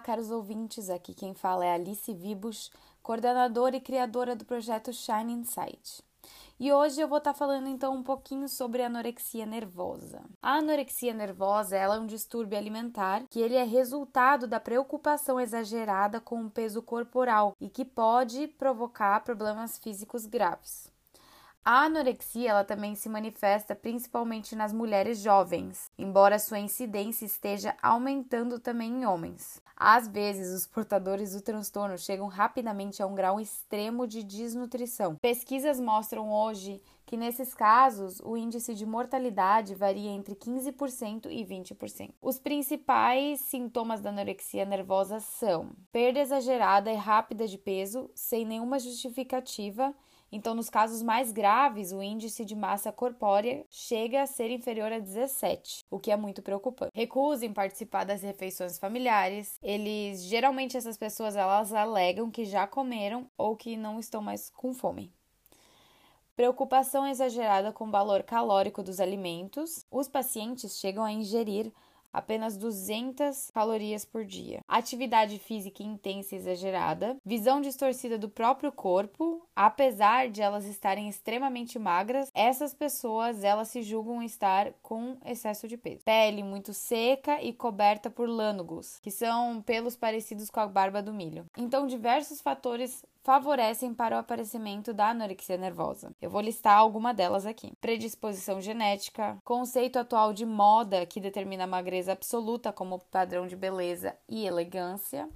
caros ouvintes, aqui quem fala é Alice Vibus, coordenadora e criadora do projeto Shine Insight. E hoje eu vou estar tá falando então um pouquinho sobre anorexia nervosa. A anorexia nervosa é um distúrbio alimentar que ele é resultado da preocupação exagerada com o peso corporal e que pode provocar problemas físicos graves. A anorexia ela também se manifesta principalmente nas mulheres jovens, embora sua incidência esteja aumentando também em homens. Às vezes, os portadores do transtorno chegam rapidamente a um grau extremo de desnutrição. Pesquisas mostram hoje que nesses casos o índice de mortalidade varia entre 15% e 20%. Os principais sintomas da anorexia nervosa são perda exagerada e rápida de peso sem nenhuma justificativa então, nos casos mais graves, o índice de massa corpórea chega a ser inferior a 17, o que é muito preocupante. Recusa em participar das refeições familiares. Eles, geralmente essas pessoas, elas alegam que já comeram ou que não estão mais com fome. Preocupação exagerada com o valor calórico dos alimentos. Os pacientes chegam a ingerir apenas 200 calorias por dia. Atividade física intensa e exagerada, visão distorcida do próprio corpo, apesar de elas estarem extremamente magras, essas pessoas elas se julgam estar com excesso de peso. Pele muito seca e coberta por lânugos, que são pelos parecidos com a barba do milho. Então, diversos fatores favorecem para o aparecimento da anorexia nervosa. Eu vou listar alguma delas aqui: predisposição genética, conceito atual de moda que determina a magreza absoluta como padrão de beleza e elegância,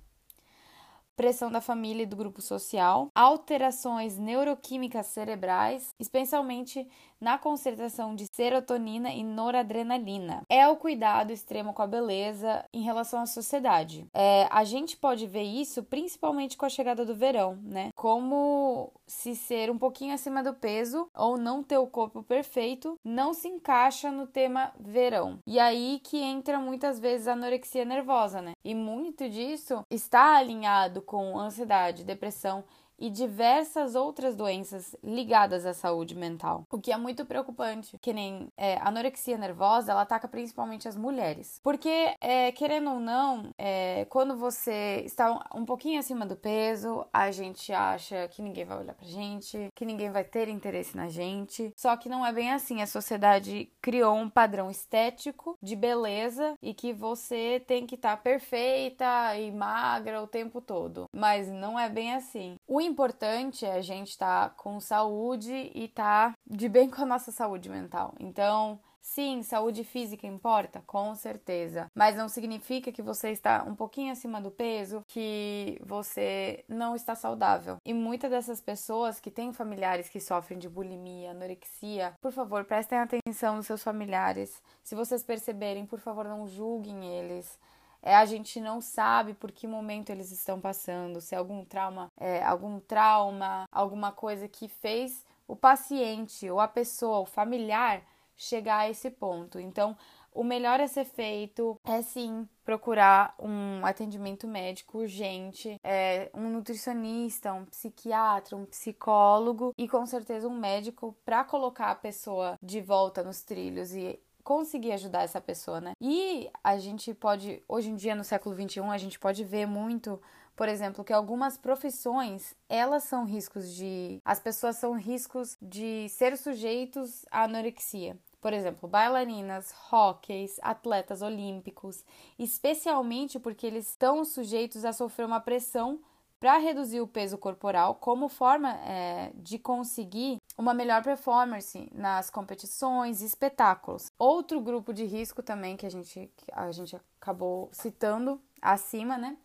pressão da família e do grupo social, alterações neuroquímicas cerebrais, especialmente na concentração de serotonina e noradrenalina. É o cuidado extremo com a beleza em relação à sociedade. É, a gente pode ver isso principalmente com a chegada do verão, né? Como se ser um pouquinho acima do peso ou não ter o corpo perfeito não se encaixa no tema verão. E aí que entra muitas vezes a anorexia nervosa, né? E muito disso está alinhado com ansiedade, depressão e diversas outras doenças ligadas à saúde mental, o que é muito preocupante, que nem é, anorexia nervosa, ela ataca principalmente as mulheres, porque é, querendo ou não, é, quando você está um pouquinho acima do peso, a gente acha que ninguém vai olhar pra gente, que ninguém vai ter interesse na gente, só que não é bem assim, a sociedade criou um padrão estético de beleza e que você tem que estar tá perfeita e magra o tempo todo, mas não é bem assim. O importante é a gente estar tá com saúde e estar tá de bem com a nossa saúde mental. Então, Sim, saúde física importa, com certeza, mas não significa que você está um pouquinho acima do peso que você não está saudável. E muitas dessas pessoas que têm familiares que sofrem de bulimia, anorexia, por favor, prestem atenção nos seus familiares. Se vocês perceberem, por favor, não julguem eles é, a gente não sabe por que momento eles estão passando, se é algum trauma, é, algum trauma, alguma coisa que fez o paciente ou a pessoa, o familiar, chegar a esse ponto. Então, o melhor a ser feito é sim procurar um atendimento médico urgente, é, um nutricionista, um psiquiatra, um psicólogo e com certeza um médico para colocar a pessoa de volta nos trilhos e conseguir ajudar essa pessoa, né? E a gente pode, hoje em dia, no século XXI, a gente pode ver muito, por exemplo, que algumas profissões, elas são riscos de... As pessoas são riscos de ser sujeitos à anorexia. Por exemplo, bailarinas, hóqueis, atletas olímpicos, especialmente porque eles estão sujeitos a sofrer uma pressão para reduzir o peso corporal como forma é, de conseguir uma melhor performance nas competições e espetáculos. Outro grupo de risco também que a gente, que a gente acabou citando acima, né?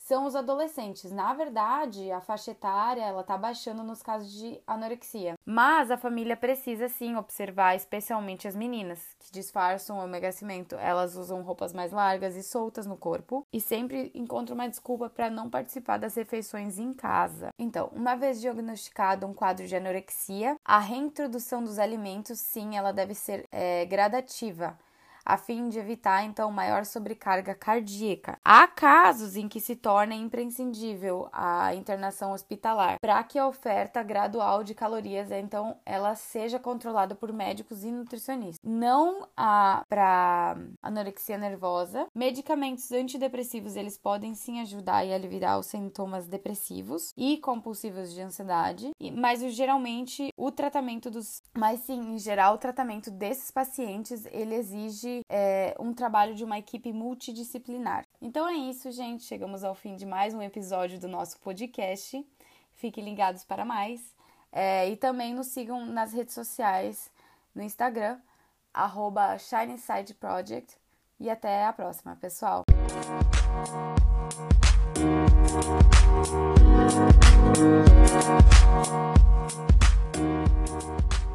São os adolescentes. Na verdade, a faixa etária ela tá baixando nos casos de anorexia. Mas a família precisa sim observar, especialmente as meninas que disfarçam o emagrecimento. Elas usam roupas mais largas e soltas no corpo e sempre encontram uma desculpa para não participar das refeições em casa. Então, uma vez diagnosticado um quadro de anorexia, a reintrodução dos alimentos, sim, ela deve ser é, gradativa a fim de evitar então maior sobrecarga cardíaca. Há casos em que se torna imprescindível a internação hospitalar para que a oferta gradual de calorias então ela seja controlada por médicos e nutricionistas. Não há para anorexia nervosa, medicamentos antidepressivos eles podem sim ajudar e aliviar os sintomas depressivos e compulsivos de ansiedade, mas geralmente o tratamento dos, mas sim em geral o tratamento desses pacientes ele exige é, um trabalho de uma equipe multidisciplinar. Então é isso, gente. Chegamos ao fim de mais um episódio do nosso podcast. Fiquem ligados para mais. É, e também nos sigam nas redes sociais, no Instagram, arroba Project. E até a próxima, pessoal! Thank you.